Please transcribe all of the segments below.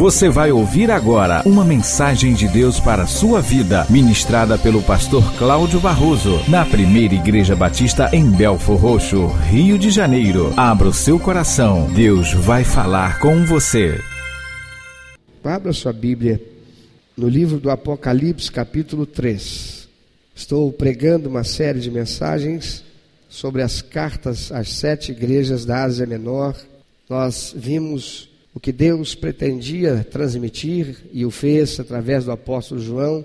Você vai ouvir agora uma mensagem de Deus para a sua vida, ministrada pelo pastor Cláudio Barroso, na primeira Igreja Batista em Belfor Roxo, Rio de Janeiro. Abra o seu coração, Deus vai falar com você. Abra sua Bíblia no livro do Apocalipse, capítulo 3. Estou pregando uma série de mensagens sobre as cartas às sete igrejas da Ásia Menor. Nós vimos o que Deus pretendia transmitir e o fez através do apóstolo João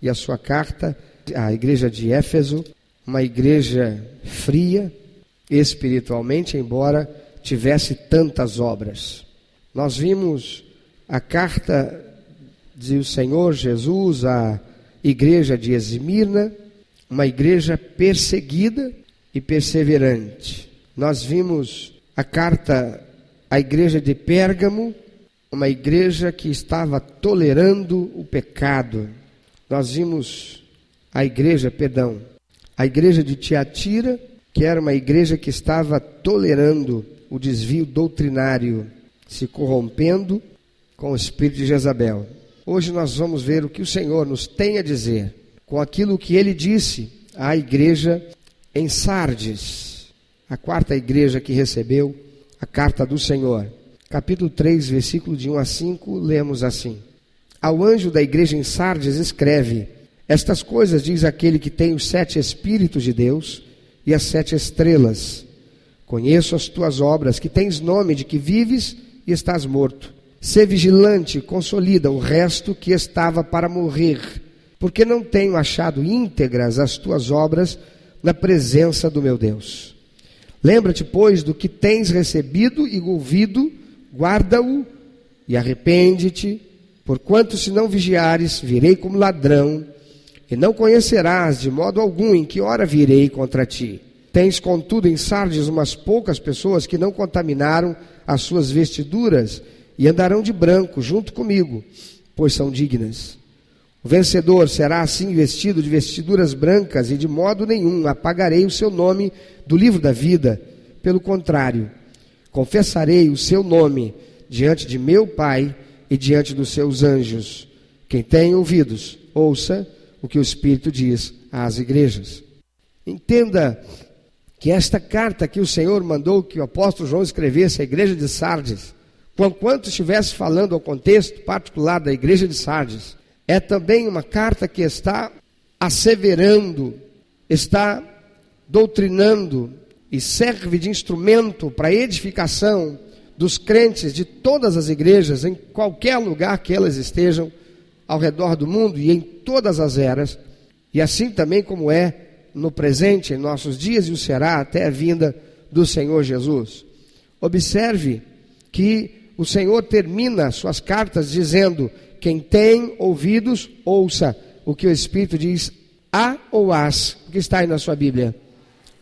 e a sua carta à igreja de Éfeso, uma igreja fria espiritualmente, embora tivesse tantas obras. Nós vimos a carta do Senhor Jesus à igreja de Esmirna, uma igreja perseguida e perseverante. Nós vimos a carta a igreja de Pérgamo, uma igreja que estava tolerando o pecado. Nós vimos a igreja, perdão, a igreja de Tiatira, que era uma igreja que estava tolerando o desvio doutrinário, se corrompendo com o espírito de Jezabel. Hoje nós vamos ver o que o Senhor nos tem a dizer com aquilo que ele disse à igreja em Sardes, a quarta igreja que recebeu a carta do Senhor. Capítulo 3, versículo de 1 a 5, lemos assim: Ao anjo da igreja em Sardes escreve: Estas coisas diz aquele que tem os sete Espíritos de Deus e as sete estrelas. Conheço as tuas obras, que tens nome de que vives e estás morto. Sê vigilante, consolida o resto que estava para morrer, porque não tenho achado íntegras as tuas obras na presença do meu Deus. Lembra-te, pois, do que tens recebido e ouvido, guarda-o e arrepende-te, porquanto se não vigiares, virei como ladrão, e não conhecerás de modo algum em que hora virei contra ti. Tens, contudo, em Sardes umas poucas pessoas que não contaminaram as suas vestiduras e andarão de branco junto comigo, pois são dignas. O vencedor será assim vestido de vestiduras brancas, e de modo nenhum apagarei o seu nome do livro da vida. Pelo contrário, confessarei o seu nome diante de meu Pai e diante dos seus anjos. Quem tem ouvidos, ouça o que o Espírito diz às igrejas. Entenda que esta carta que o Senhor mandou que o apóstolo João escrevesse à igreja de Sardes, quanto estivesse falando ao contexto particular da igreja de Sardes, é também uma carta que está asseverando, está doutrinando e serve de instrumento para a edificação dos crentes de todas as igrejas, em qualquer lugar que elas estejam ao redor do mundo e em todas as eras, e assim também como é no presente, em nossos dias, e o será até a vinda do Senhor Jesus. Observe que o Senhor termina suas cartas dizendo quem tem ouvidos, ouça o que o Espírito diz a ou as, o que está aí na sua Bíblia,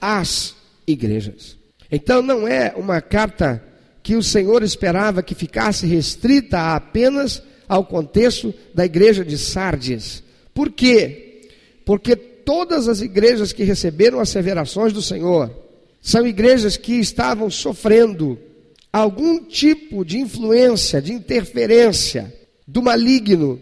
as igrejas. Então não é uma carta que o Senhor esperava que ficasse restrita apenas ao contexto da igreja de Sardes. Por quê? Porque todas as igrejas que receberam asseverações do Senhor são igrejas que estavam sofrendo algum tipo de influência, de interferência do maligno,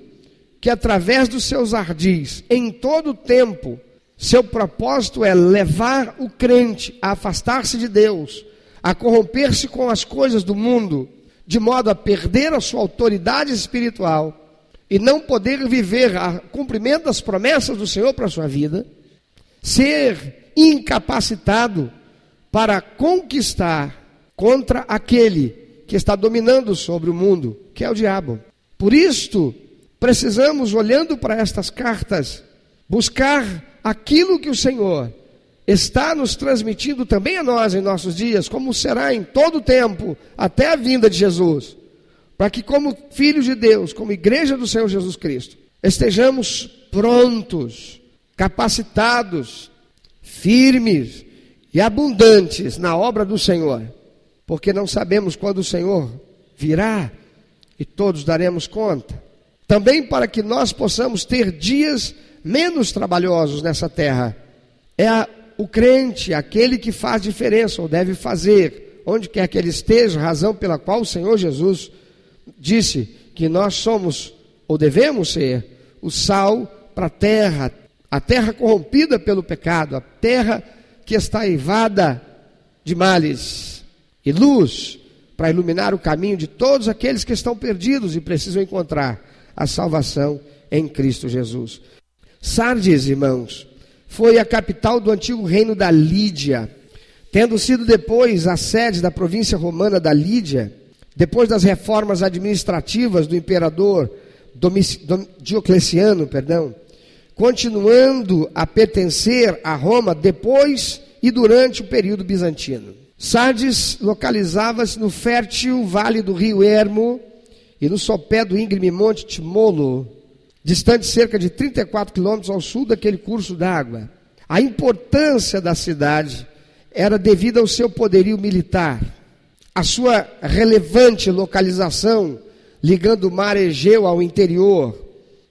que através dos seus ardis, em todo o tempo, seu propósito é levar o crente a afastar-se de Deus, a corromper-se com as coisas do mundo, de modo a perder a sua autoridade espiritual e não poder viver a cumprimento das promessas do Senhor para a sua vida, ser incapacitado para conquistar contra aquele que está dominando sobre o mundo, que é o diabo. Por isto, precisamos, olhando para estas cartas, buscar aquilo que o Senhor está nos transmitindo também a nós em nossos dias, como será em todo o tempo, até a vinda de Jesus, para que, como filhos de Deus, como igreja do Senhor Jesus Cristo, estejamos prontos, capacitados, firmes e abundantes na obra do Senhor, porque não sabemos quando o Senhor virá e todos daremos conta. Também para que nós possamos ter dias menos trabalhosos nessa terra. É a, o crente, aquele que faz diferença ou deve fazer, onde quer que ele esteja, razão pela qual o Senhor Jesus disse que nós somos, ou devemos ser, o sal para a terra, a terra corrompida pelo pecado, a terra que está eivada de males, e luz para iluminar o caminho de todos aqueles que estão perdidos e precisam encontrar a salvação em Cristo Jesus. Sardes, irmãos, foi a capital do antigo reino da Lídia, tendo sido depois a sede da província romana da Lídia, depois das reformas administrativas do imperador Diocleciano, perdão, continuando a pertencer a Roma depois e durante o período bizantino. Sardes localizava-se no fértil vale do rio Ermo e no sopé do íngreme monte Timolo, distante cerca de 34 quilômetros ao sul daquele curso d'água. A importância da cidade era devida ao seu poderio militar, a sua relevante localização ligando o mar Egeu ao interior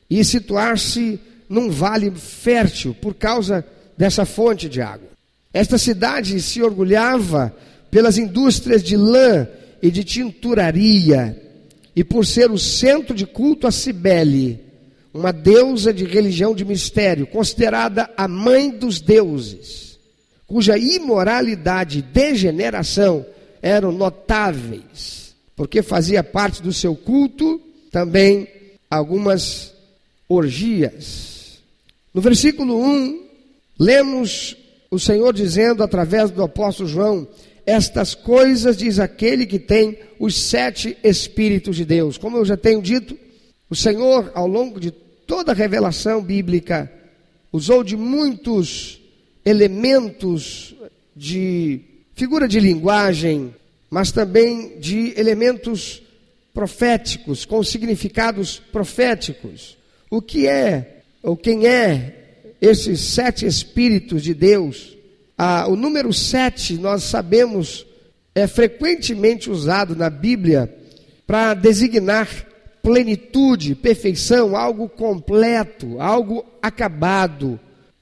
e situar-se num vale fértil por causa dessa fonte de água. Esta cidade se orgulhava pelas indústrias de lã e de tinturaria e por ser o centro de culto a Cibele, uma deusa de religião de mistério, considerada a mãe dos deuses, cuja imoralidade e degeneração eram notáveis, porque fazia parte do seu culto também algumas orgias. No versículo 1, lemos o Senhor dizendo através do apóstolo João: Estas coisas diz aquele que tem os sete Espíritos de Deus. Como eu já tenho dito, o Senhor, ao longo de toda a revelação bíblica usou de muitos elementos de figura de linguagem, mas também de elementos proféticos, com significados proféticos. O que é, ou quem é esses sete Espíritos de Deus? Ah, o número sete, nós sabemos, é frequentemente usado na Bíblia para designar plenitude, perfeição, algo completo, algo acabado,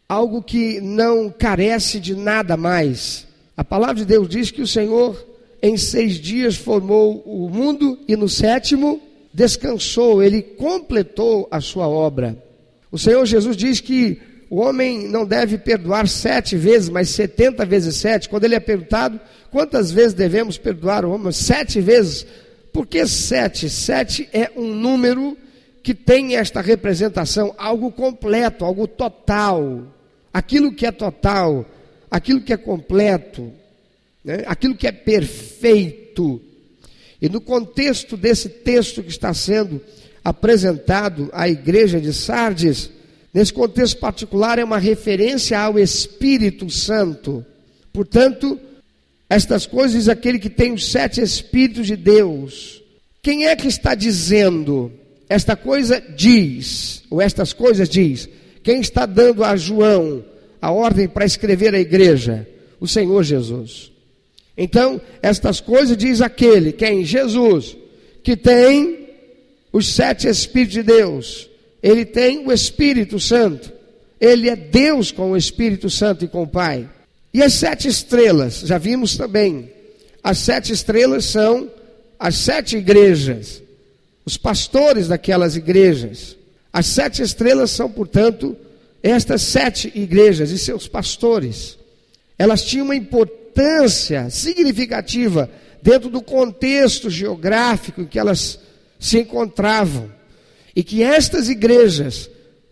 algo que não carece de nada mais. A palavra de Deus diz que o Senhor em seis dias formou o mundo e no sétimo descansou, ele completou a sua obra. O Senhor Jesus diz que o homem não deve perdoar sete vezes, mas setenta vezes sete. Quando ele é perguntado quantas vezes devemos perdoar o homem, sete vezes. Por que sete? Sete é um número que tem esta representação, algo completo, algo total. Aquilo que é total, aquilo que é completo, né? aquilo que é perfeito. E no contexto desse texto que está sendo apresentado à igreja de Sardes, nesse contexto particular, é uma referência ao Espírito Santo. Portanto, estas coisas aquele que tem os sete Espíritos de Deus. Quem é que está dizendo? Esta coisa diz, ou estas coisas diz. Quem está dando a João a ordem para escrever a igreja? O Senhor Jesus. Então, estas coisas diz aquele, quem? Jesus, que tem os sete Espíritos de Deus. Ele tem o Espírito Santo. Ele é Deus com o Espírito Santo e com o Pai. E as sete estrelas, já vimos também. As sete estrelas são as sete igrejas, os pastores daquelas igrejas. As sete estrelas são, portanto, estas sete igrejas e seus pastores. Elas tinham uma importância significativa dentro do contexto geográfico em que elas se encontravam. E que estas igrejas,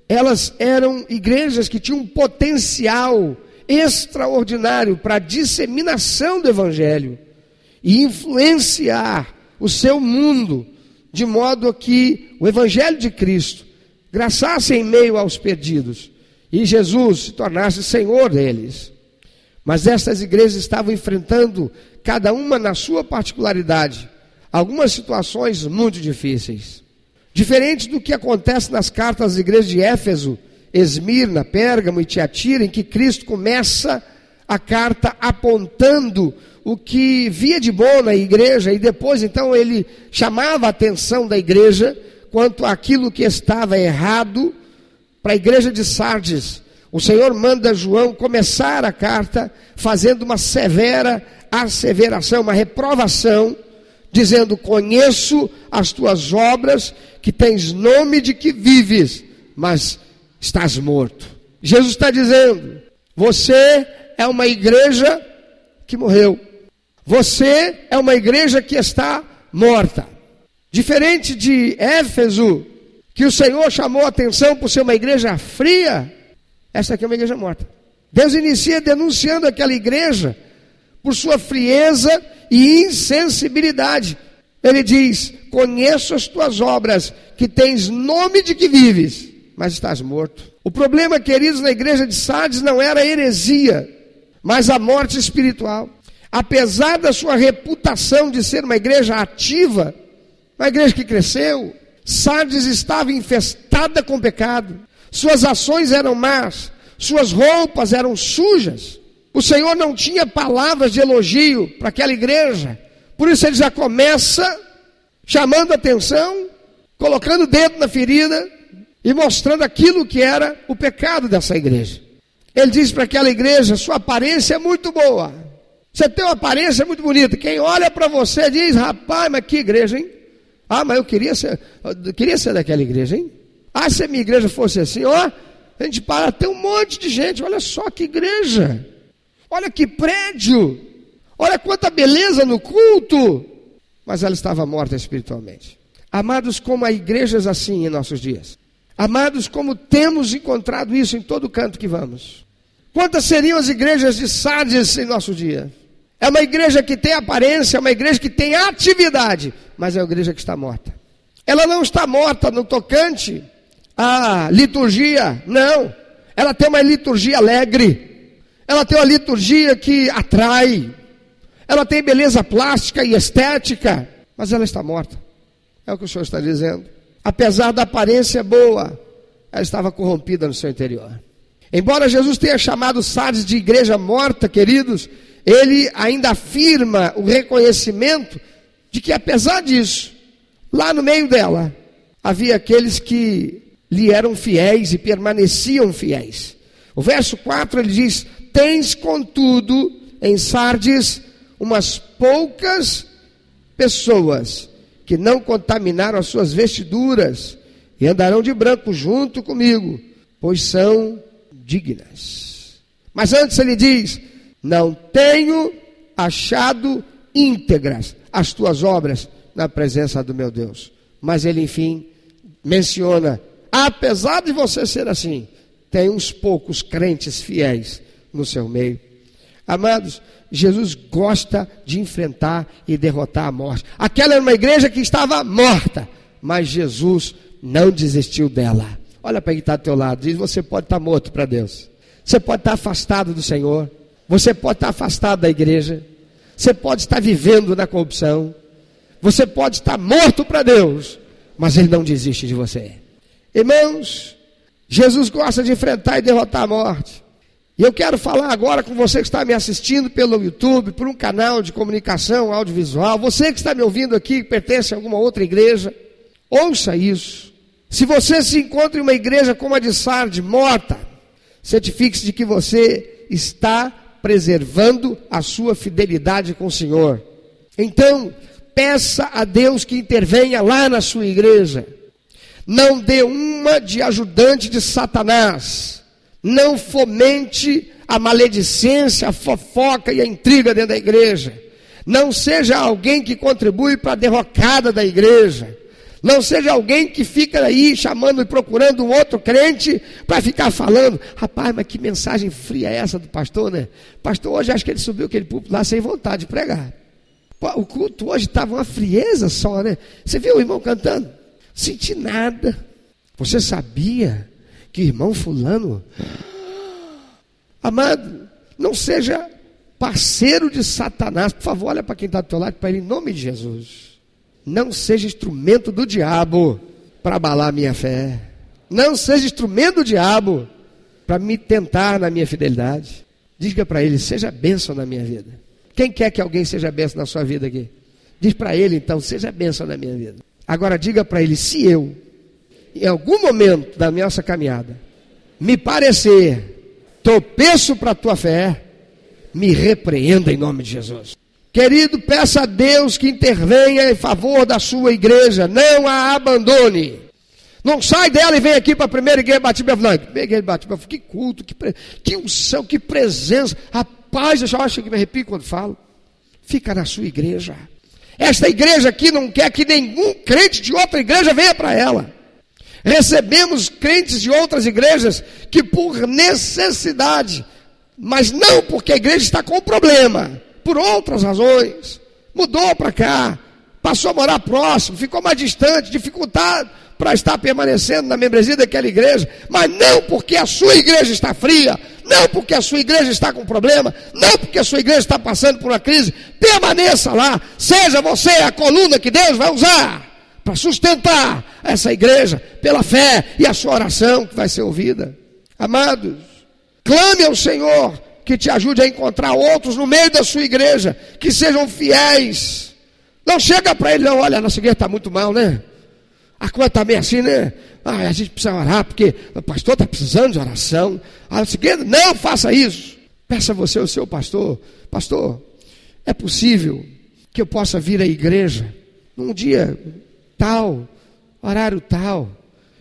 elas eram igrejas que tinham um potencial extraordinário para a disseminação do Evangelho e influenciar o seu mundo, de modo que o Evangelho de Cristo graçasse em meio aos perdidos e Jesus se tornasse Senhor deles. Mas estas igrejas estavam enfrentando, cada uma na sua particularidade, algumas situações muito difíceis. Diferente do que acontece nas cartas das igrejas de Éfeso, Esmirna, Pérgamo e Tiatira, em que Cristo começa a carta apontando o que via de bom na igreja e depois então ele chamava a atenção da igreja quanto àquilo que estava errado para a igreja de Sardes. O Senhor manda João começar a carta fazendo uma severa asseveração, uma reprovação dizendo: Conheço as tuas obras, que tens nome de que vives, mas estás morto. Jesus está dizendo: Você é uma igreja que morreu. Você é uma igreja que está morta. Diferente de Éfeso, que o Senhor chamou a atenção por ser uma igreja fria, essa aqui é uma igreja morta. Deus inicia denunciando aquela igreja por sua frieza e insensibilidade. Ele diz: Conheço as tuas obras, que tens nome de que vives, mas estás morto. O problema, queridos, na igreja de Sardes não era a heresia, mas a morte espiritual. Apesar da sua reputação de ser uma igreja ativa, uma igreja que cresceu, Sardes estava infestada com pecado, suas ações eram más, suas roupas eram sujas. O Senhor não tinha palavras de elogio para aquela igreja. Por isso ele já começa chamando atenção, colocando o dedo na ferida e mostrando aquilo que era o pecado dessa igreja. Ele diz para aquela igreja: sua aparência é muito boa. Você tem uma aparência muito bonita. Quem olha para você diz: rapaz, mas que igreja, hein? Ah, mas eu queria ser, eu queria ser daquela igreja, hein? Ah, se a minha igreja fosse assim, ó, a gente para, tem um monte de gente, olha só que igreja. Olha que prédio! Olha quanta beleza no culto! Mas ela estava morta espiritualmente. Amados, como há igrejas assim em nossos dias. Amados, como temos encontrado isso em todo canto que vamos. Quantas seriam as igrejas de Sardes em nosso dia? É uma igreja que tem aparência, é uma igreja que tem atividade, mas é uma igreja que está morta. Ela não está morta no tocante à liturgia, não. Ela tem uma liturgia alegre. Ela tem uma liturgia que atrai. Ela tem beleza plástica e estética, mas ela está morta. É o que o Senhor está dizendo. Apesar da aparência boa, ela estava corrompida no seu interior. Embora Jesus tenha chamado Sardes de igreja morta, queridos, ele ainda afirma o reconhecimento de que, apesar disso, lá no meio dela, havia aqueles que lhe eram fiéis e permaneciam fiéis. O verso 4 ele diz: Tens, contudo, em Sardes, umas poucas pessoas que não contaminaram as suas vestiduras e andarão de branco junto comigo, pois são dignas. Mas antes ele diz: Não tenho achado íntegras as tuas obras na presença do meu Deus. Mas ele, enfim, menciona: apesar de você ser assim, tem uns poucos crentes fiéis no seu meio. Amados, Jesus gosta de enfrentar e derrotar a morte. Aquela era uma igreja que estava morta, mas Jesus não desistiu dela. Olha para quem está do teu lado, diz: você pode estar morto para Deus, você pode estar afastado do Senhor, você pode estar afastado da igreja, você pode estar vivendo na corrupção, você pode estar morto para Deus, mas Ele não desiste de você. Irmãos, Jesus gosta de enfrentar e derrotar a morte. E eu quero falar agora com você que está me assistindo pelo YouTube, por um canal de comunicação audiovisual, você que está me ouvindo aqui, que pertence a alguma outra igreja, ouça isso. Se você se encontra em uma igreja como a de Sardes, morta, certifique-se de que você está preservando a sua fidelidade com o Senhor. Então, peça a Deus que intervenha lá na sua igreja. Não dê uma de ajudante de Satanás não fomente a maledicência, a fofoca e a intriga dentro da igreja. Não seja alguém que contribui para a derrocada da igreja. Não seja alguém que fica aí chamando e procurando um outro crente para ficar falando. Rapaz, mas que mensagem fria é essa do pastor, né? Pastor, hoje acho que ele subiu aquele púlpito lá sem vontade de pregar. O culto hoje estava uma frieza só, né? Você viu o irmão cantando? Senti nada. Você sabia que irmão fulano, amado, não seja parceiro de Satanás, por favor, olha para quem está do teu lado, para ele, em nome de Jesus. Não seja instrumento do diabo para abalar minha fé. Não seja instrumento do diabo para me tentar na minha fidelidade. Diga para ele, seja bênção na minha vida. Quem quer que alguém seja bênção na sua vida aqui? Diz para ele então, seja bênção na minha vida. Agora diga para ele, se eu em algum momento da nossa caminhada, me parecer tropeço para a tua fé, me repreenda em nome de Jesus. Querido, peça a Deus que intervenha em favor da sua igreja, não a abandone. Não sai dela e vem aqui para a primeira igreja Batista. Não, primeira igreja Batista, que culto, que, que unção, que presença. Rapaz, eu já acho que me arrepio quando falo. Fica na sua igreja. Esta igreja aqui não quer que nenhum crente de outra igreja venha para ela. Recebemos crentes de outras igrejas que por necessidade, mas não porque a igreja está com problema, por outras razões, mudou para cá, passou a morar próximo, ficou mais distante, dificultado para estar permanecendo na membresia daquela igreja, mas não porque a sua igreja está fria, não porque a sua igreja está com problema, não porque a sua igreja está passando por uma crise, permaneça lá, seja você a coluna que Deus vai usar para sustentar essa igreja pela fé e a sua oração que vai ser ouvida. Amados, clame ao Senhor que te ajude a encontrar outros no meio da sua igreja que sejam fiéis. Não chega para ele, não, olha, nossa igreja está muito mal, né? A coisa está meio assim, né? Ah, a gente precisa orar, porque o pastor está precisando de oração. Ah, igreja, não faça isso. Peça você o seu pastor, pastor, é possível que eu possa vir à igreja num dia tal, horário tal,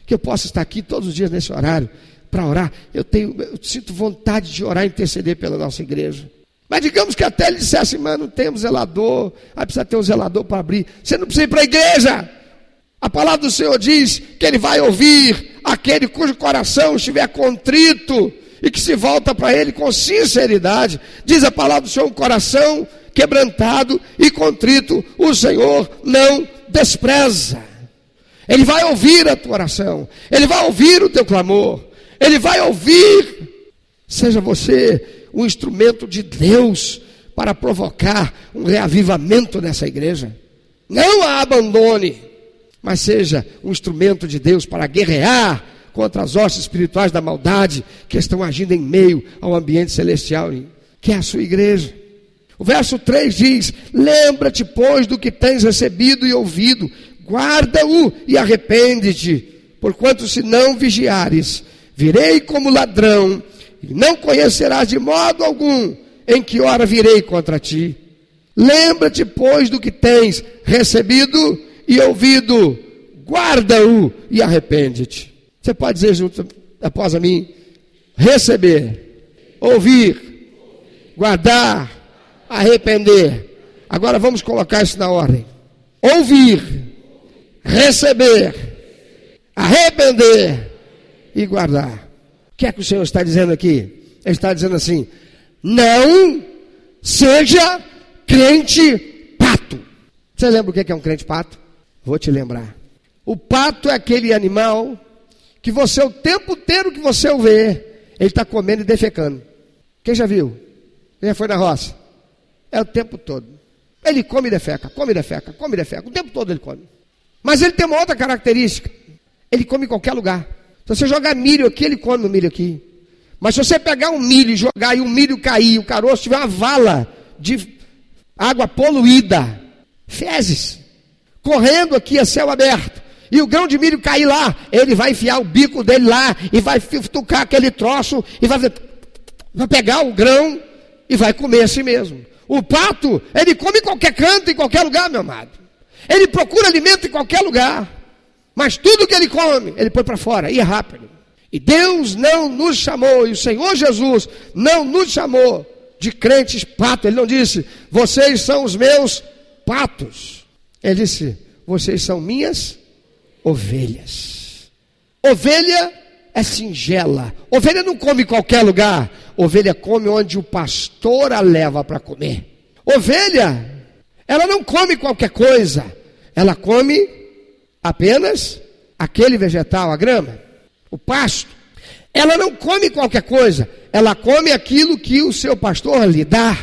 que eu possa estar aqui todos os dias nesse horário para orar. Eu tenho, eu sinto vontade de orar e interceder pela nossa igreja. Mas digamos que até ele dissesse, mas não temos zelador, aí precisa ter um zelador para abrir. Você não precisa ir para a igreja. A palavra do Senhor diz que Ele vai ouvir aquele cujo coração estiver contrito e que se volta para Ele com sinceridade. Diz a palavra do Senhor: um coração quebrantado e contrito, o Senhor não despreza. Ele vai ouvir a tua oração, Ele vai ouvir o teu clamor, Ele vai ouvir. Seja você um instrumento de Deus para provocar um reavivamento nessa igreja. Não a abandone mas seja um instrumento de Deus para guerrear contra as hostes espirituais da maldade que estão agindo em meio ao ambiente celestial, que é a sua igreja. O verso 3 diz: Lembra-te, pois, do que tens recebido e ouvido, guarda-o e arrepende-te, porquanto se não vigiares, virei como ladrão, e não conhecerás de modo algum em que hora virei contra ti. Lembra-te, pois, do que tens recebido e ouvido, guarda-o e arrepende-te. Você pode dizer junto após a mim: receber, ouvir, guardar, arrepender. Agora vamos colocar isso na ordem: ouvir, receber, arrepender e guardar. O que é que o Senhor está dizendo aqui? Ele está dizendo assim: não seja crente pato. Você lembra o que é um crente pato? Vou te lembrar. O pato é aquele animal que você, o tempo inteiro que você o vê, ele está comendo e defecando. Quem já viu? Quem já foi na roça? É o tempo todo. Ele come e defeca, come e defeca, come e defeca. O tempo todo ele come. Mas ele tem uma outra característica. Ele come em qualquer lugar. Se você jogar milho aqui, ele come o milho aqui. Mas se você pegar um milho e jogar e o milho cair, o caroço tiver uma vala de água poluída, fezes correndo aqui a céu aberto, e o grão de milho cair lá, ele vai enfiar o bico dele lá, e vai tocar aquele troço, e vai, vai pegar o grão, e vai comer assim mesmo. O pato, ele come em qualquer canto, em qualquer lugar, meu amado. Ele procura alimento em qualquer lugar. Mas tudo que ele come, ele põe para fora, e é rápido. E Deus não nos chamou, e o Senhor Jesus não nos chamou de crentes pato. Ele não disse, vocês são os meus patos. Ele disse: Vocês são minhas ovelhas. Ovelha é singela. Ovelha não come em qualquer lugar. Ovelha come onde o pastor a leva para comer. Ovelha, ela não come qualquer coisa. Ela come apenas aquele vegetal, a grama, o pasto. Ela não come qualquer coisa. Ela come aquilo que o seu pastor lhe dá.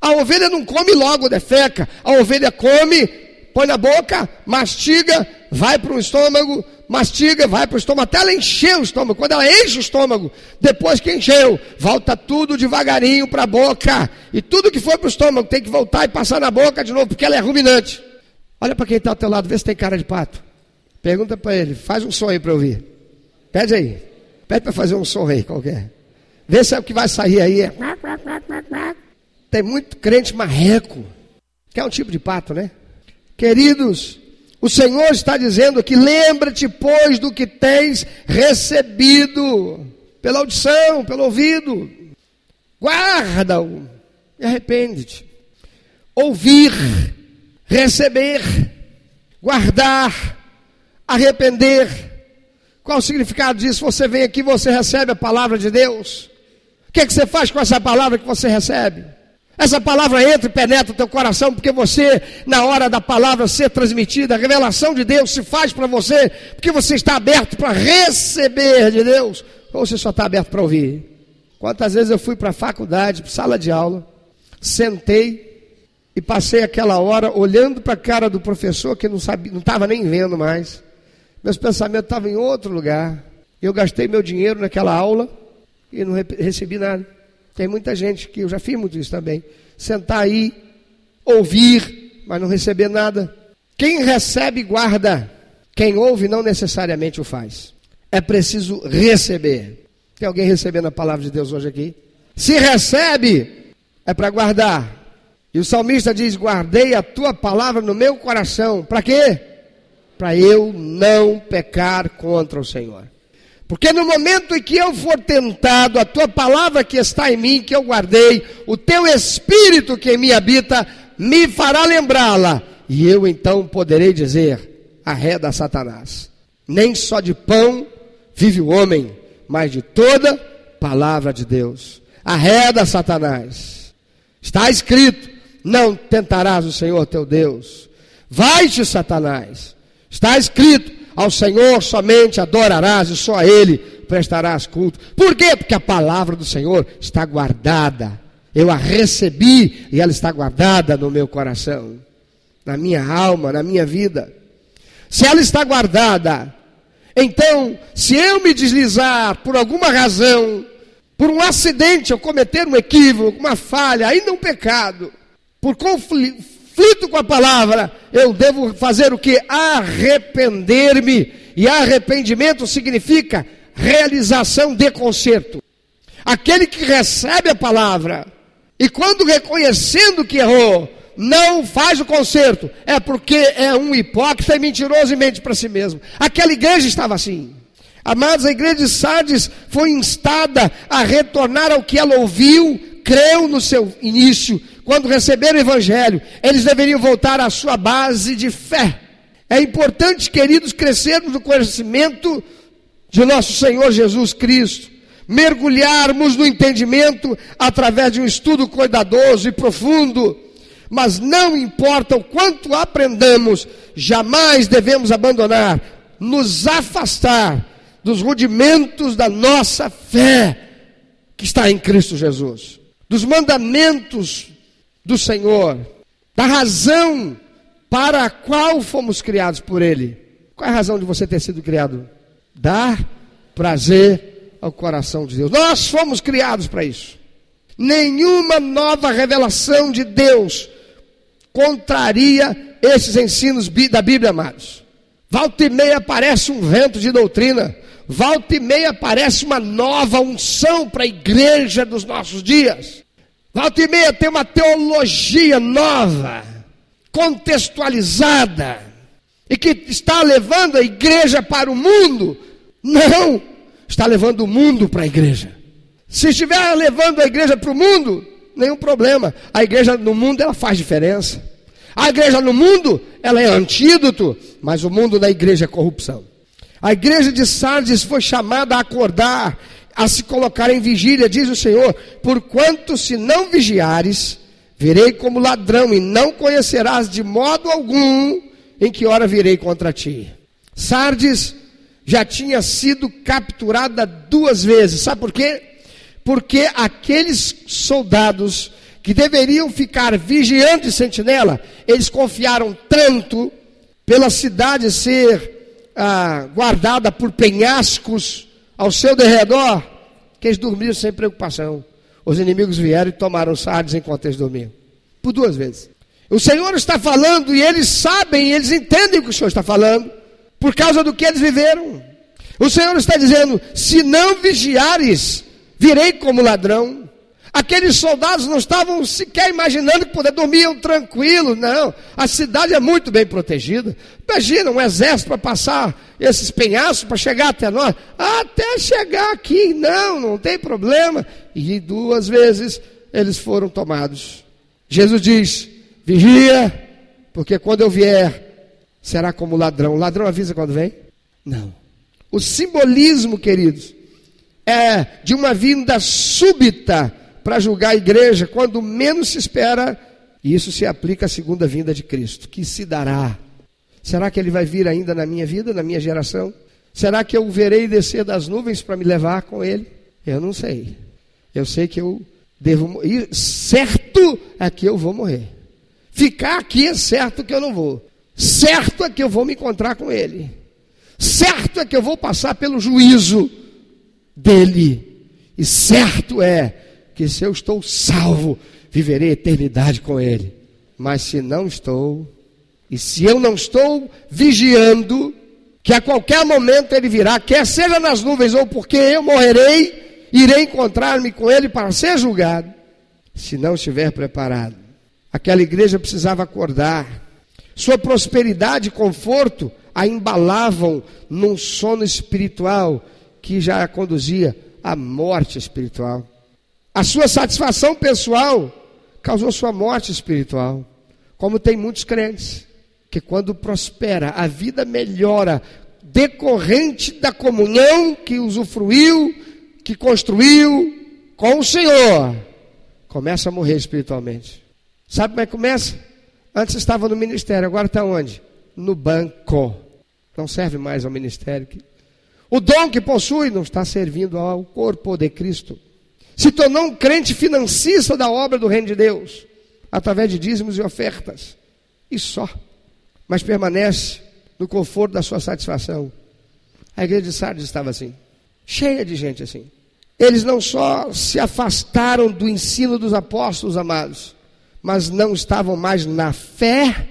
A ovelha não come logo defeca. A ovelha come, põe na boca, mastiga, vai para o estômago, mastiga, vai para o estômago, até ela encher o estômago. Quando ela enche o estômago, depois que encheu, volta tudo devagarinho para a boca. E tudo que foi para o estômago tem que voltar e passar na boca de novo, porque ela é ruminante. Olha para quem está ao teu lado, vê se tem cara de pato. Pergunta para ele, faz um aí para ouvir. Pede aí. Pede para fazer um som aí qualquer. Vê se é o que vai sair aí. É... Tem muito crente marreco, que é um tipo de pato, né? Queridos, o Senhor está dizendo que lembra-te, pois, do que tens recebido, pela audição, pelo ouvido, guarda-o e arrepende-te. Ouvir, receber, guardar, arrepender. Qual o significado disso? Você vem aqui, você recebe a palavra de Deus. O que, é que você faz com essa palavra que você recebe? Essa palavra entra e penetra o teu coração, porque você, na hora da palavra ser transmitida, a revelação de Deus se faz para você, porque você está aberto para receber de Deus, ou você só está aberto para ouvir. Quantas vezes eu fui para a faculdade, para sala de aula, sentei e passei aquela hora olhando para a cara do professor que não sabia, não estava nem vendo mais. Meus pensamentos estavam em outro lugar. Eu gastei meu dinheiro naquela aula e não recebi nada. Tem muita gente que eu já fiz muito isso também. Sentar aí, ouvir, mas não receber nada. Quem recebe, guarda. Quem ouve, não necessariamente o faz. É preciso receber. Tem alguém recebendo a palavra de Deus hoje aqui? Se recebe, é para guardar. E o salmista diz: Guardei a tua palavra no meu coração. Para quê? Para eu não pecar contra o Senhor. Porque no momento em que eu for tentado, a tua palavra que está em mim, que eu guardei, o teu espírito que em mim habita, me fará lembrá-la. E eu então poderei dizer: arreda Satanás. Nem só de pão vive o homem, mas de toda palavra de Deus. Arreda Satanás. Está escrito: não tentarás o Senhor teu Deus. Vai-te, Satanás. Está escrito: ao Senhor somente adorarás e só a Ele prestarás culto. Por quê? Porque a palavra do Senhor está guardada. Eu a recebi e ela está guardada no meu coração, na minha alma, na minha vida. Se ela está guardada, então, se eu me deslizar por alguma razão, por um acidente, eu cometer um equívoco, uma falha, ainda um pecado, por conflito, conflito com a palavra, eu devo fazer o que? Arrepender-me. E arrependimento significa realização de conserto. Aquele que recebe a palavra e quando reconhecendo que errou, não faz o conserto, é porque é um hipócrita e mentiroso e mente para si mesmo. Aquela igreja estava assim. Amados, a igreja de Sardes foi instada a retornar ao que ela ouviu, creu no seu início, quando receberam o Evangelho, eles deveriam voltar à sua base de fé. É importante, queridos, crescermos no conhecimento de nosso Senhor Jesus Cristo, mergulharmos no entendimento através de um estudo cuidadoso e profundo. Mas não importa o quanto aprendamos, jamais devemos abandonar, nos afastar dos rudimentos da nossa fé que está em Cristo Jesus, dos mandamentos do Senhor, da razão para a qual fomos criados por Ele. Qual é a razão de você ter sido criado? Dar prazer ao coração de Deus. Nós fomos criados para isso. Nenhuma nova revelação de Deus contraria esses ensinos da Bíblia, amados. Volta e meia aparece um vento de doutrina. Volta e meia aparece uma nova unção para a igreja dos nossos dias. Volta e meia tem uma teologia nova, contextualizada, e que está levando a igreja para o mundo. Não, está levando o mundo para a igreja. Se estiver levando a igreja para o mundo, nenhum problema. A igreja no mundo ela faz diferença. A igreja no mundo ela é antídoto, mas o mundo da igreja é corrupção. A igreja de Sardes foi chamada a acordar a se colocar em vigília, diz o Senhor: Porquanto se não vigiares, virei como ladrão e não conhecerás de modo algum em que hora virei contra ti. Sardes já tinha sido capturada duas vezes, sabe por quê? Porque aqueles soldados que deveriam ficar vigiando e sentinela, eles confiaram tanto pela cidade ser ah, guardada por penhascos ao seu derredor, que eles dormiram sem preocupação. Os inimigos vieram e tomaram Sardes enquanto eles dormiam. Por duas vezes. O Senhor está falando e eles sabem, eles entendem o que o Senhor está falando, por causa do que eles viveram. O Senhor está dizendo: se não vigiares, virei como ladrão. Aqueles soldados não estavam sequer imaginando que poder dormiam tranquilos, não. A cidade é muito bem protegida. Imagina um exército para passar esses penhascos para chegar até nós. Até chegar aqui, não, não tem problema. E duas vezes eles foram tomados. Jesus diz: vigia, porque quando eu vier, será como ladrão. O ladrão avisa quando vem? Não. O simbolismo, queridos, é de uma vinda súbita para julgar a igreja quando menos se espera, e isso se aplica à segunda vinda de Cristo, que se dará. Será que ele vai vir ainda na minha vida, na minha geração? Será que eu o verei descer das nuvens para me levar com ele? Eu não sei. Eu sei que eu devo ir, certo é que eu vou morrer. Ficar aqui é certo que eu não vou. Certo é que eu vou me encontrar com ele. Certo é que eu vou passar pelo juízo dele. E certo é que se eu estou salvo, viverei eternidade com Ele. Mas se não estou, e se eu não estou vigiando, que a qualquer momento Ele virá, quer seja nas nuvens ou porque eu morrerei, irei encontrar-me com Ele para ser julgado, se não estiver preparado. Aquela igreja precisava acordar. Sua prosperidade e conforto a embalavam num sono espiritual que já a conduzia à morte espiritual. A sua satisfação pessoal causou sua morte espiritual. Como tem muitos crentes, que quando prospera, a vida melhora, decorrente da comunhão que usufruiu, que construiu com o Senhor, começa a morrer espiritualmente. Sabe como é que começa? Antes estava no ministério, agora está onde? No banco. Não serve mais ao ministério. O dom que possui não está servindo ao corpo de Cristo se tornou um crente financista da obra do reino de Deus, através de dízimos e ofertas, e só, mas permanece no conforto da sua satisfação. A igreja de Sardes estava assim, cheia de gente assim. Eles não só se afastaram do ensino dos apóstolos amados, mas não estavam mais na fé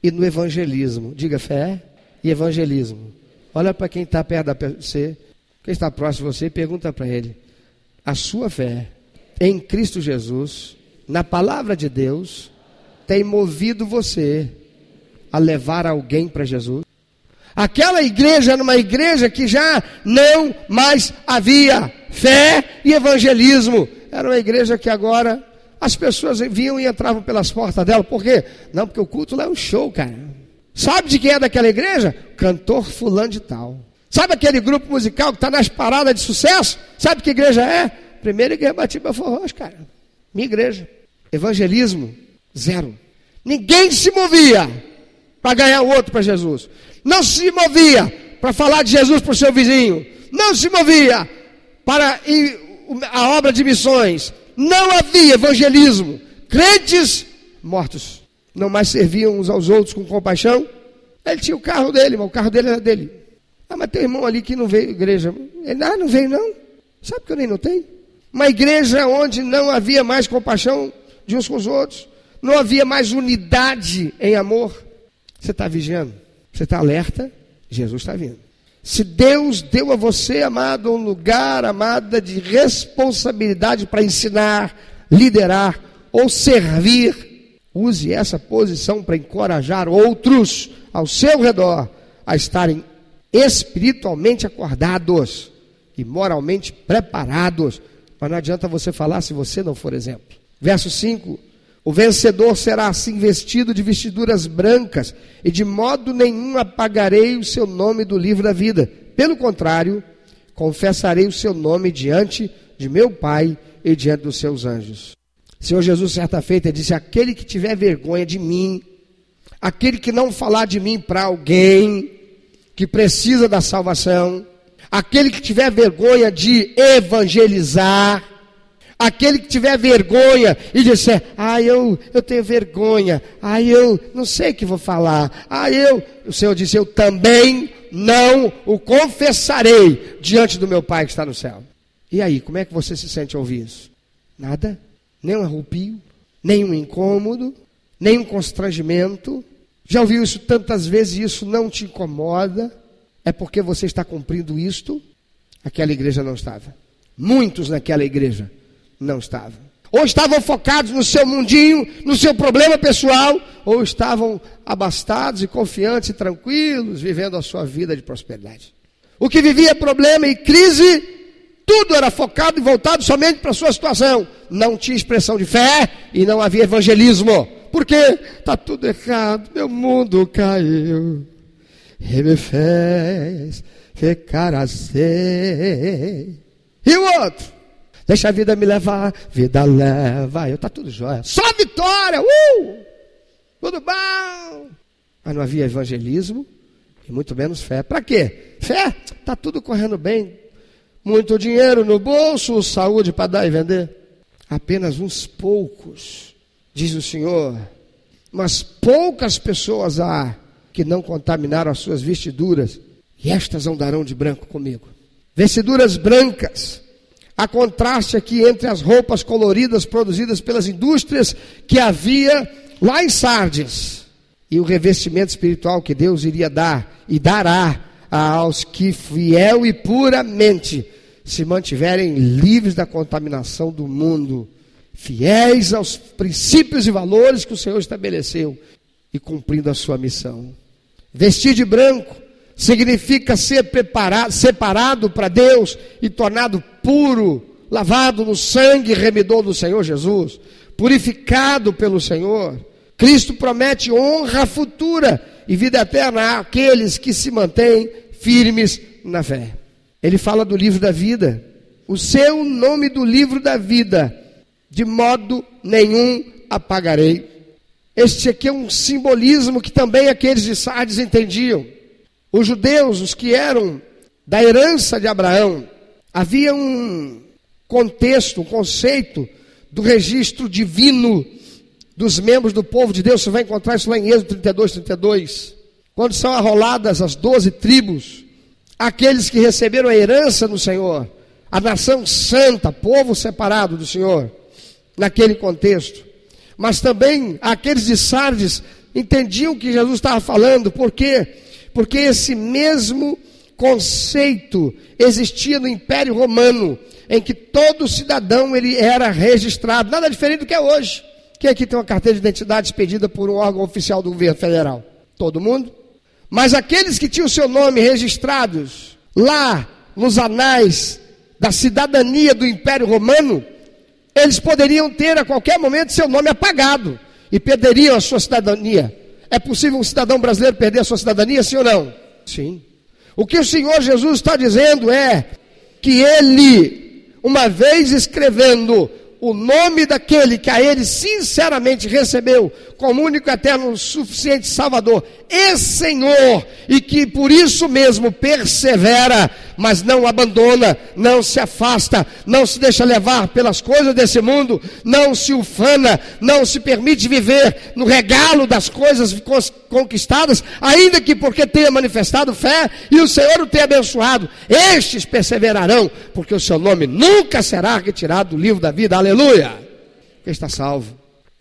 e no evangelismo. Diga fé e evangelismo. Olha para quem está perto de você, quem está próximo de você, pergunta para ele: a sua fé em Cristo Jesus, na palavra de Deus, tem movido você a levar alguém para Jesus? Aquela igreja era uma igreja que já não mais havia fé e evangelismo. Era uma igreja que agora as pessoas vinham e entravam pelas portas dela. Por quê? Não, porque o culto lá é um show, cara. Sabe de quem é daquela igreja? Cantor fulano de tal. Sabe aquele grupo musical que está nas paradas de sucesso? Sabe que igreja é? Primeira igreja Batista Forrós, cara. Minha igreja. Evangelismo, zero. Ninguém se movia para ganhar o outro para Jesus. Não se movia para falar de Jesus para o seu vizinho. Não se movia para a obra de missões. Não havia evangelismo. Crentes mortos. Não mais serviam uns aos outros com compaixão. Ele tinha o carro dele, mas o carro dele era dele. Ah, mas tem irmão ali que não veio à igreja. Ele, ah, não veio não. Sabe que eu nem notei? Uma igreja onde não havia mais compaixão de uns com os outros. Não havia mais unidade em amor. Você está vigiando? Você está alerta? Jesus está vindo. Se Deus deu a você, amado, um lugar, amada, de responsabilidade para ensinar, liderar ou servir, use essa posição para encorajar outros ao seu redor a estarem espiritualmente acordados e moralmente preparados. Mas não adianta você falar se você não for exemplo. Verso 5: O vencedor será assim vestido de vestiduras brancas, e de modo nenhum apagarei o seu nome do livro da vida. Pelo contrário, confessarei o seu nome diante de meu Pai e diante dos seus anjos. Senhor Jesus, certa feita, disse: Aquele que tiver vergonha de mim, aquele que não falar de mim para alguém, que precisa da salvação, aquele que tiver vergonha de evangelizar, aquele que tiver vergonha e disser, ah, eu, eu tenho vergonha, ah, eu não sei o que vou falar, ah, eu, o Senhor disse, eu também não o confessarei diante do meu Pai que está no céu. E aí, como é que você se sente ao ouvir isso? Nada, nem um arrupio, nem um incômodo, nem um constrangimento, já ouviu isso tantas vezes e isso não te incomoda? É porque você está cumprindo isto? Aquela igreja não estava. Muitos naquela igreja não estavam. Ou estavam focados no seu mundinho, no seu problema pessoal, ou estavam abastados e confiantes e tranquilos, vivendo a sua vida de prosperidade. O que vivia problema e crise, tudo era focado e voltado somente para a sua situação. Não tinha expressão de fé e não havia evangelismo. Por quê? Está tudo errado, meu mundo caiu e me fez ficar assim. E o outro? Deixa a vida me levar, vida leva. Eu tá tudo jóia. Só vitória! Uh! Tudo bom! Mas não havia evangelismo e muito menos fé. Para quê? Fé? Tá tudo correndo bem. Muito dinheiro no bolso, saúde para dar e vender. Apenas uns poucos, diz o Senhor. Mas poucas pessoas há que não contaminaram as suas vestiduras, e estas andarão de branco comigo. Vestiduras brancas Há contraste aqui entre as roupas coloridas produzidas pelas indústrias que havia lá em Sardes e o revestimento espiritual que Deus iria dar e dará aos que fiel e puramente se mantiverem livres da contaminação do mundo, fiéis aos princípios e valores que o Senhor estabeleceu e cumprindo a sua missão. Vestir de branco significa ser preparado, separado para Deus e tornado puro, lavado no sangue remidor do Senhor Jesus, purificado pelo Senhor. Cristo promete honra futura e vida eterna àqueles que se mantêm firmes na fé. Ele fala do livro da vida, o seu nome do livro da vida, de modo nenhum apagarei. Este aqui é um simbolismo que também aqueles de Sardes entendiam. Os judeus, os que eram da herança de Abraão, havia um contexto, um conceito do registro divino dos membros do povo de Deus. Você vai encontrar isso lá em Êxodo 32, 32. Quando são arroladas as doze tribos, aqueles que receberam a herança no Senhor, a nação santa, povo separado do Senhor, naquele contexto. Mas também aqueles de Sardes entendiam o que Jesus estava falando, porque porque esse mesmo conceito existia no Império Romano, em que todo cidadão ele era registrado, nada diferente do que é hoje. Quem aqui tem uma carteira de identidade expedida por um órgão oficial do governo federal? Todo mundo? Mas aqueles que tinham seu nome registrados lá nos anais da cidadania do Império Romano, eles poderiam ter a qualquer momento seu nome apagado e perderiam a sua cidadania. É possível um cidadão brasileiro perder a sua cidadania, sim ou não? Sim. O que o Senhor Jesus está dizendo é que ele, uma vez escrevendo o nome daquele que a ele sinceramente recebeu como único eterno suficiente Salvador e Senhor, e que por isso mesmo persevera, mas não abandona, não se afasta, não se deixa levar pelas coisas desse mundo, não se ufana, não se permite viver no regalo das coisas conquistadas, ainda que porque tenha manifestado fé e o Senhor o tenha abençoado, estes perseverarão, porque o seu nome nunca será retirado do livro da vida, aleluia. Está salvo?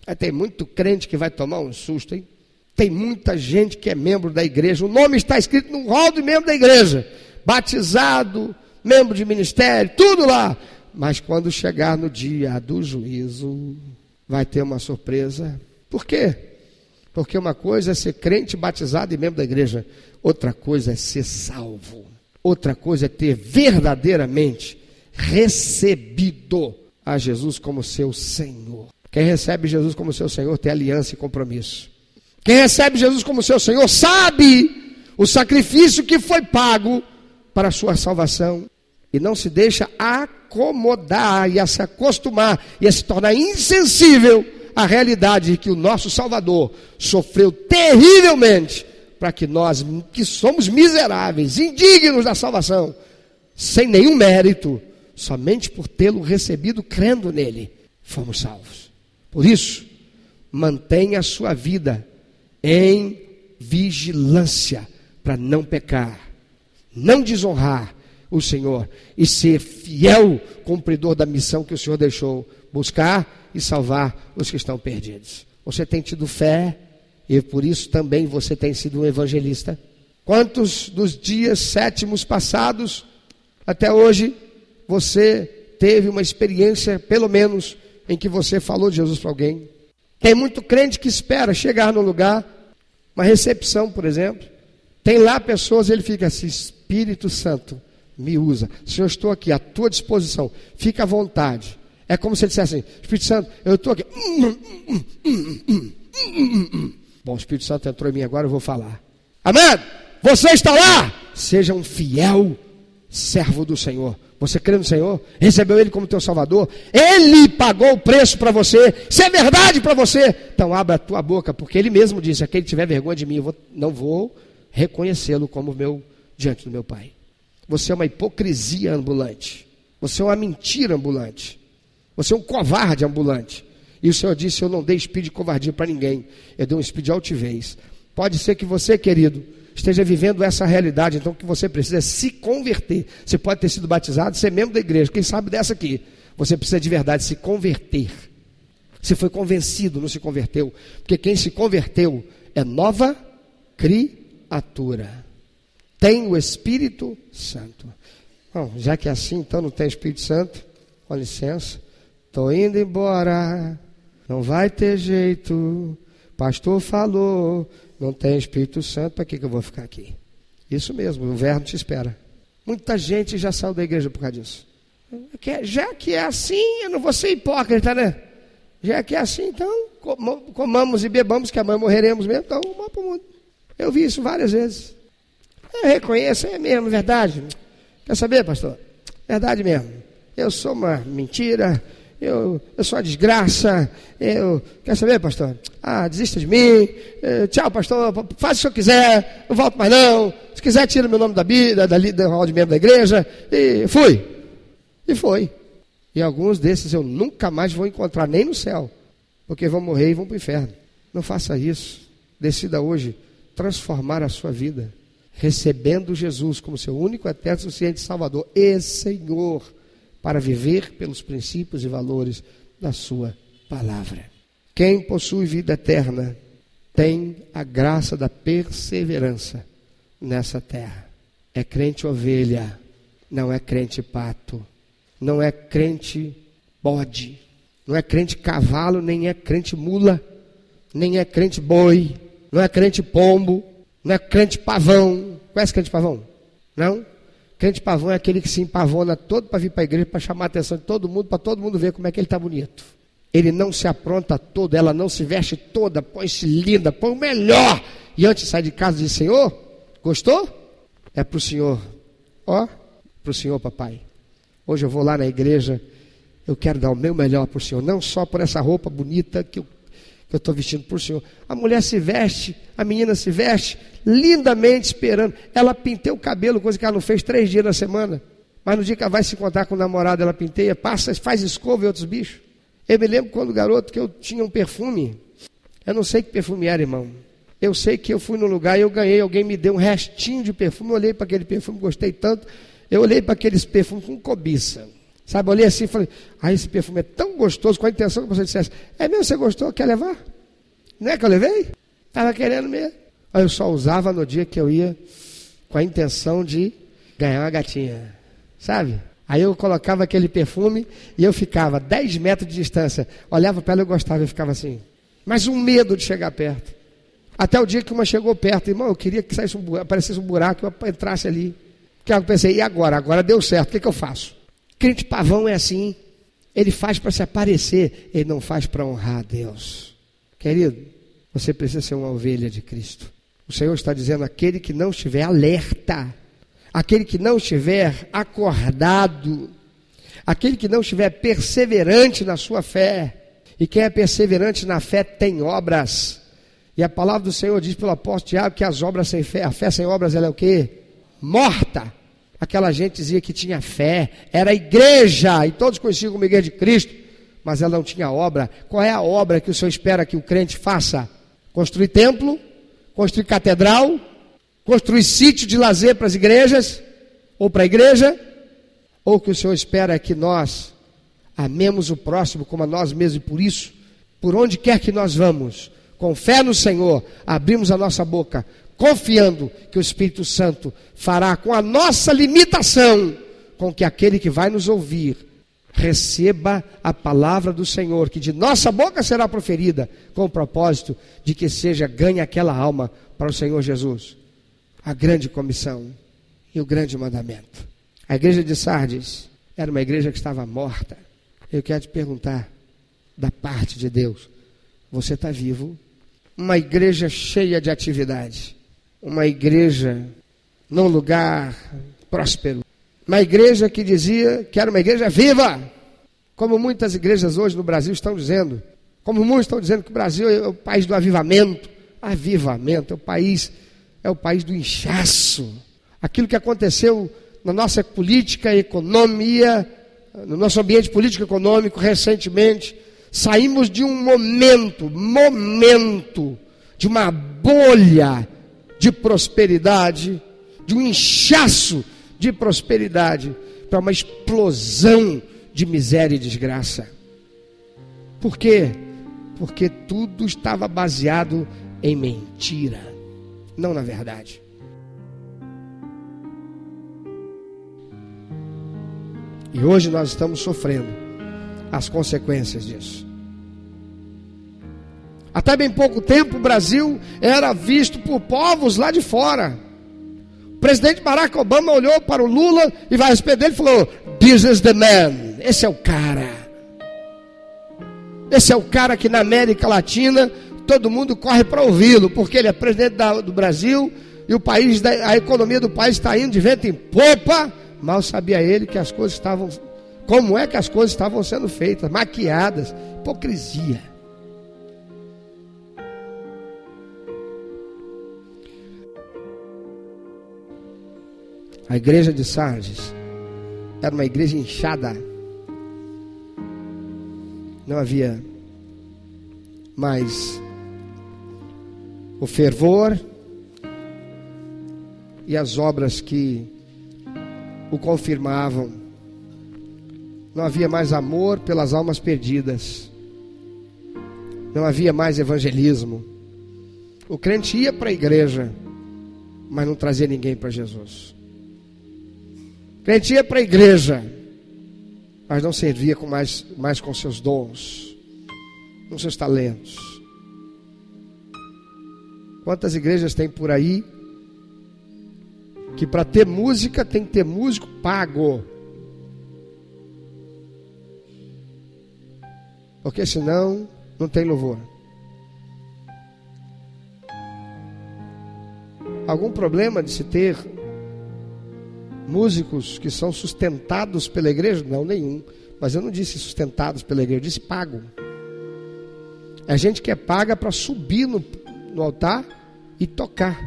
Aí tem muito crente que vai tomar um susto, hein? Tem muita gente que é membro da igreja. O nome está escrito no rol de membro da igreja. Batizado, membro de ministério, tudo lá. Mas quando chegar no dia do juízo, vai ter uma surpresa. Por quê? Porque uma coisa é ser crente, batizado e membro da igreja. Outra coisa é ser salvo. Outra coisa é ter verdadeiramente recebido a Jesus como seu Senhor. Quem recebe Jesus como seu Senhor tem aliança e compromisso. Quem recebe Jesus como seu Senhor sabe o sacrifício que foi pago para a sua salvação e não se deixa acomodar e a se acostumar e a se tornar insensível à realidade de que o nosso Salvador sofreu terrivelmente para que nós, que somos miseráveis, indignos da salvação, sem nenhum mérito, somente por tê-lo recebido crendo nele, fomos salvos. Por isso, mantenha a sua vida em vigilância para não pecar, não desonrar o Senhor e ser fiel cumpridor da missão que o Senhor deixou, buscar e salvar os que estão perdidos. Você tem tido fé e por isso também você tem sido um evangelista. Quantos dos dias sétimos passados até hoje você teve uma experiência, pelo menos, em que você falou de Jesus para alguém. Tem muito crente que espera chegar no lugar, uma recepção, por exemplo. Tem lá pessoas, ele fica assim: Espírito Santo, me usa. Senhor, estou aqui à tua disposição. Fica à vontade. É como se ele dissesse assim: Espírito Santo, eu estou aqui. Bom, o Espírito Santo entrou em mim agora, eu vou falar. Amém? Você está lá? Seja um fiel servo do Senhor. Você crê no Senhor? Recebeu Ele como teu Salvador? Ele pagou o preço para você. Isso é verdade para você. Então abra a tua boca, porque Ele mesmo disse: aquele que tiver vergonha de mim, eu vou, não vou reconhecê-lo como meu diante do meu Pai. Você é uma hipocrisia ambulante. Você é uma mentira ambulante. Você é um covarde ambulante. E o Senhor disse: Eu não dei espírito de covardia para ninguém. Eu dei um espírito de altivez. Pode ser que você, querido, esteja vivendo essa realidade, então que você precisa se converter. Você pode ter sido batizado, ser membro da igreja, quem sabe dessa aqui. Você precisa de verdade se converter. Você foi convencido, não se converteu. Porque quem se converteu é nova criatura. Tem o Espírito Santo. Bom, já que é assim, então não tem Espírito Santo, com licença. Estou indo embora, não vai ter jeito. Pastor falou, não tem Espírito Santo, para que, que eu vou ficar aqui? Isso mesmo, o inverno te espera. Muita gente já saiu da igreja por causa disso. Já que é assim, eu não vou ser hipócrita, né? Já que é assim, então comamos e bebamos, que amanhã morreremos mesmo, então vamos para o mundo. Eu vi isso várias vezes. Eu reconheço, é mesmo, verdade. Quer saber, pastor? Verdade mesmo. Eu sou uma mentira, eu, eu sou uma desgraça, eu, quer saber, pastor? Ah, desista de mim, eh, tchau, pastor, faz o que senhor quiser, não volto mais não, se quiser tira meu nome da Bíblia, da, da, da de membro da igreja, e fui, e foi. E alguns desses eu nunca mais vou encontrar, nem no céu, porque vão morrer e vão para o inferno. Não faça isso, decida hoje transformar a sua vida, recebendo Jesus como seu único, eterno, suficiente Salvador e Senhor para viver pelos princípios e valores da Sua palavra. Quem possui vida eterna tem a graça da perseverança nessa terra. É crente ovelha, não é crente pato, não é crente bode, não é crente cavalo, nem é crente mula, nem é crente boi, não é crente pombo, não é crente pavão. Conhece crente pavão? Não? Crente pavão é aquele que se empavona todo para vir para a igreja, para chamar a atenção de todo mundo, para todo mundo ver como é que ele está bonito. Ele não se apronta todo, ela não se veste toda, põe-se linda, põe o melhor. E antes sai de casa diz, Senhor, gostou? É para o Senhor. Ó, para o Senhor, papai. Hoje eu vou lá na igreja, eu quero dar o meu melhor para o Senhor. Não só por essa roupa bonita que eu que eu estou vestindo para o Senhor. A mulher se veste, a menina se veste, lindamente esperando. Ela pintou o cabelo, coisa que ela não fez três dias na semana. Mas no dia que ela vai se encontrar com o namorado, ela pinteia, passa, faz escova e outros bichos. Eu me lembro quando garoto que eu tinha um perfume. Eu não sei que perfume era, irmão. Eu sei que eu fui no lugar e eu ganhei, alguém me deu um restinho de perfume. Eu olhei para aquele perfume, gostei tanto. Eu olhei para aqueles perfumes com cobiça. Sabe, olhei assim e falei, ah, esse perfume é tão gostoso, com a intenção que você dissesse, é mesmo, você gostou, quer levar? Não é que eu levei? Estava querendo mesmo. Aí eu só usava no dia que eu ia com a intenção de ganhar uma gatinha, sabe? Aí eu colocava aquele perfume e eu ficava 10 metros de distância, olhava para ela e gostava, eu ficava assim. Mas um medo de chegar perto. Até o dia que uma chegou perto, irmão, eu queria que saísse um, aparecesse um buraco e eu entrasse ali. Que eu pensei, e agora? Agora deu certo, o que, que eu faço? Crente pavão é assim. Ele faz para se aparecer, ele não faz para honrar a Deus. Querido, você precisa ser uma ovelha de Cristo. O Senhor está dizendo: aquele que não estiver alerta, aquele que não estiver acordado, aquele que não estiver perseverante na sua fé, e quem é perseverante na fé tem obras. E a palavra do Senhor diz pelo apóstolo Tiago que as obras sem fé, a fé sem obras ela é o quê? Morta. Aquela gente dizia que tinha fé, era igreja, e todos conheciam como igreja de Cristo, mas ela não tinha obra. Qual é a obra que o Senhor espera que o crente faça? Construir templo, construir catedral, construir sítio de lazer para as igrejas, ou para a igreja, ou que o Senhor espera que nós amemos o próximo como a nós mesmos, e por isso, por onde quer que nós vamos, com fé no Senhor, abrimos a nossa boca, confiando que o Espírito Santo fará com a nossa limitação, com que aquele que vai nos ouvir receba a palavra do Senhor, que de nossa boca será proferida, com o propósito de que seja ganhe aquela alma para o Senhor Jesus. A grande comissão e o grande mandamento. A igreja de Sardes era uma igreja que estava morta. Eu quero te perguntar, da parte de Deus, você está vivo? Uma igreja cheia de atividade. Uma igreja num lugar próspero. Uma igreja que dizia que era uma igreja viva. Como muitas igrejas hoje no Brasil estão dizendo. Como muitos estão dizendo que o Brasil é o país do avivamento. Avivamento é o país, é o país do inchaço. Aquilo que aconteceu na nossa política economia, no nosso ambiente político e econômico recentemente, saímos de um momento, momento, de uma bolha de prosperidade, de um inchaço de prosperidade, para uma explosão de miséria e desgraça. Por quê? Porque tudo estava baseado em mentira, não na verdade. E hoje nós estamos sofrendo as consequências disso. Até bem pouco tempo o Brasil era visto por povos lá de fora. O presidente Barack Obama olhou para o Lula e vai responder dele e falou: This is the man. Esse é o cara. Esse é o cara que na América Latina todo mundo corre para ouvi-lo, porque ele é presidente da, do Brasil e o país, a economia do país está indo de vento em popa Mal sabia ele que as coisas estavam. Como é que as coisas estavam sendo feitas? Maquiadas. Hipocrisia. A igreja de Sardes era uma igreja inchada. Não havia mais o fervor e as obras que o confirmavam. Não havia mais amor pelas almas perdidas. Não havia mais evangelismo. O crente ia para a igreja, mas não trazia ninguém para Jesus. Crente para a igreja, mas não servia com mais, mais com seus dons, com seus talentos. Quantas igrejas tem por aí que para ter música tem que ter músico pago. Porque senão não tem louvor. Algum problema de se ter músicos que são sustentados pela igreja? Não, nenhum. Mas eu não disse sustentados pela igreja, eu disse pago. É gente que é paga para subir no, no altar e tocar.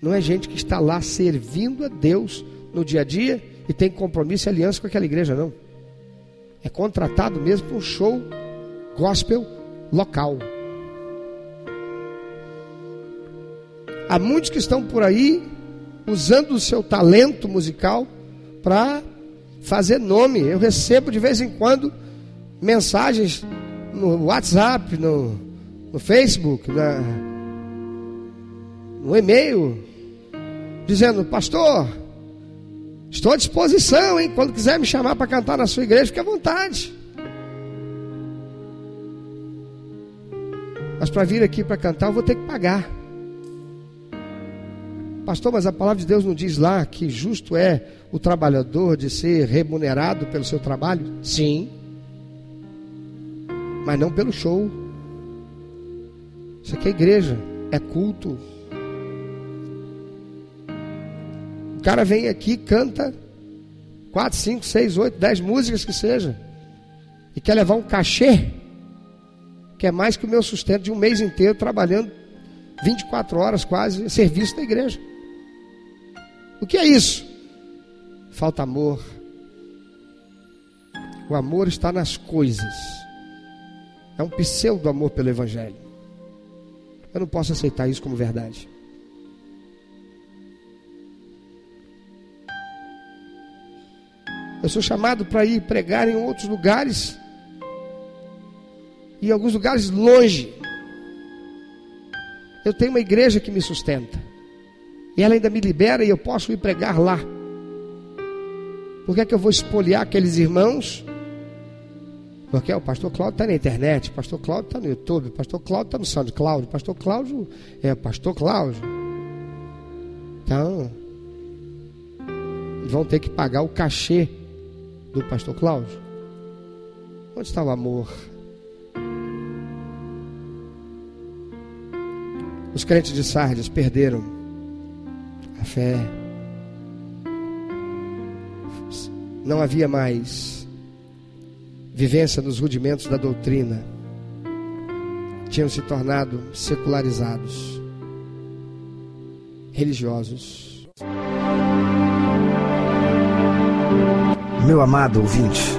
Não é gente que está lá servindo a Deus no dia a dia e tem compromisso e aliança com aquela igreja, não. É contratado mesmo para um show gospel local. Há muitos que estão por aí usando o seu talento musical para fazer nome. Eu recebo de vez em quando mensagens no WhatsApp, no, no Facebook, na, no e-mail, dizendo: Pastor, estou à disposição, hein? Quando quiser me chamar para cantar na sua igreja, fique à vontade. Mas para vir aqui para cantar, eu vou ter que pagar. Pastor, mas a palavra de Deus não diz lá que justo é o trabalhador de ser remunerado pelo seu trabalho? Sim. Mas não pelo show. Isso aqui é igreja, é culto. cara vem aqui, canta quatro, cinco, seis, oito, dez músicas que seja, e quer levar um cachê, que é mais que o meu sustento de um mês inteiro trabalhando 24 horas quase, serviço da igreja. O que é isso? Falta amor. O amor está nas coisas. É um pseudo amor pelo Evangelho. Eu não posso aceitar isso como verdade. Eu sou chamado para ir pregar em outros lugares. E em alguns lugares longe. Eu tenho uma igreja que me sustenta. E ela ainda me libera e eu posso ir pregar lá. Por que, é que eu vou espoliar aqueles irmãos? Porque o pastor Cláudio está na internet, o pastor Cláudio está no YouTube, o pastor Cláudio está no SoundCloud, o pastor Cláudio é o pastor Cláudio. Então, vão ter que pagar o cachê do pastor Cláudio. Onde está o amor? Os crentes de Sardes perderam fé. Não havia mais vivência nos rudimentos da doutrina. Tinham se tornado secularizados, religiosos. Meu amado ouvinte,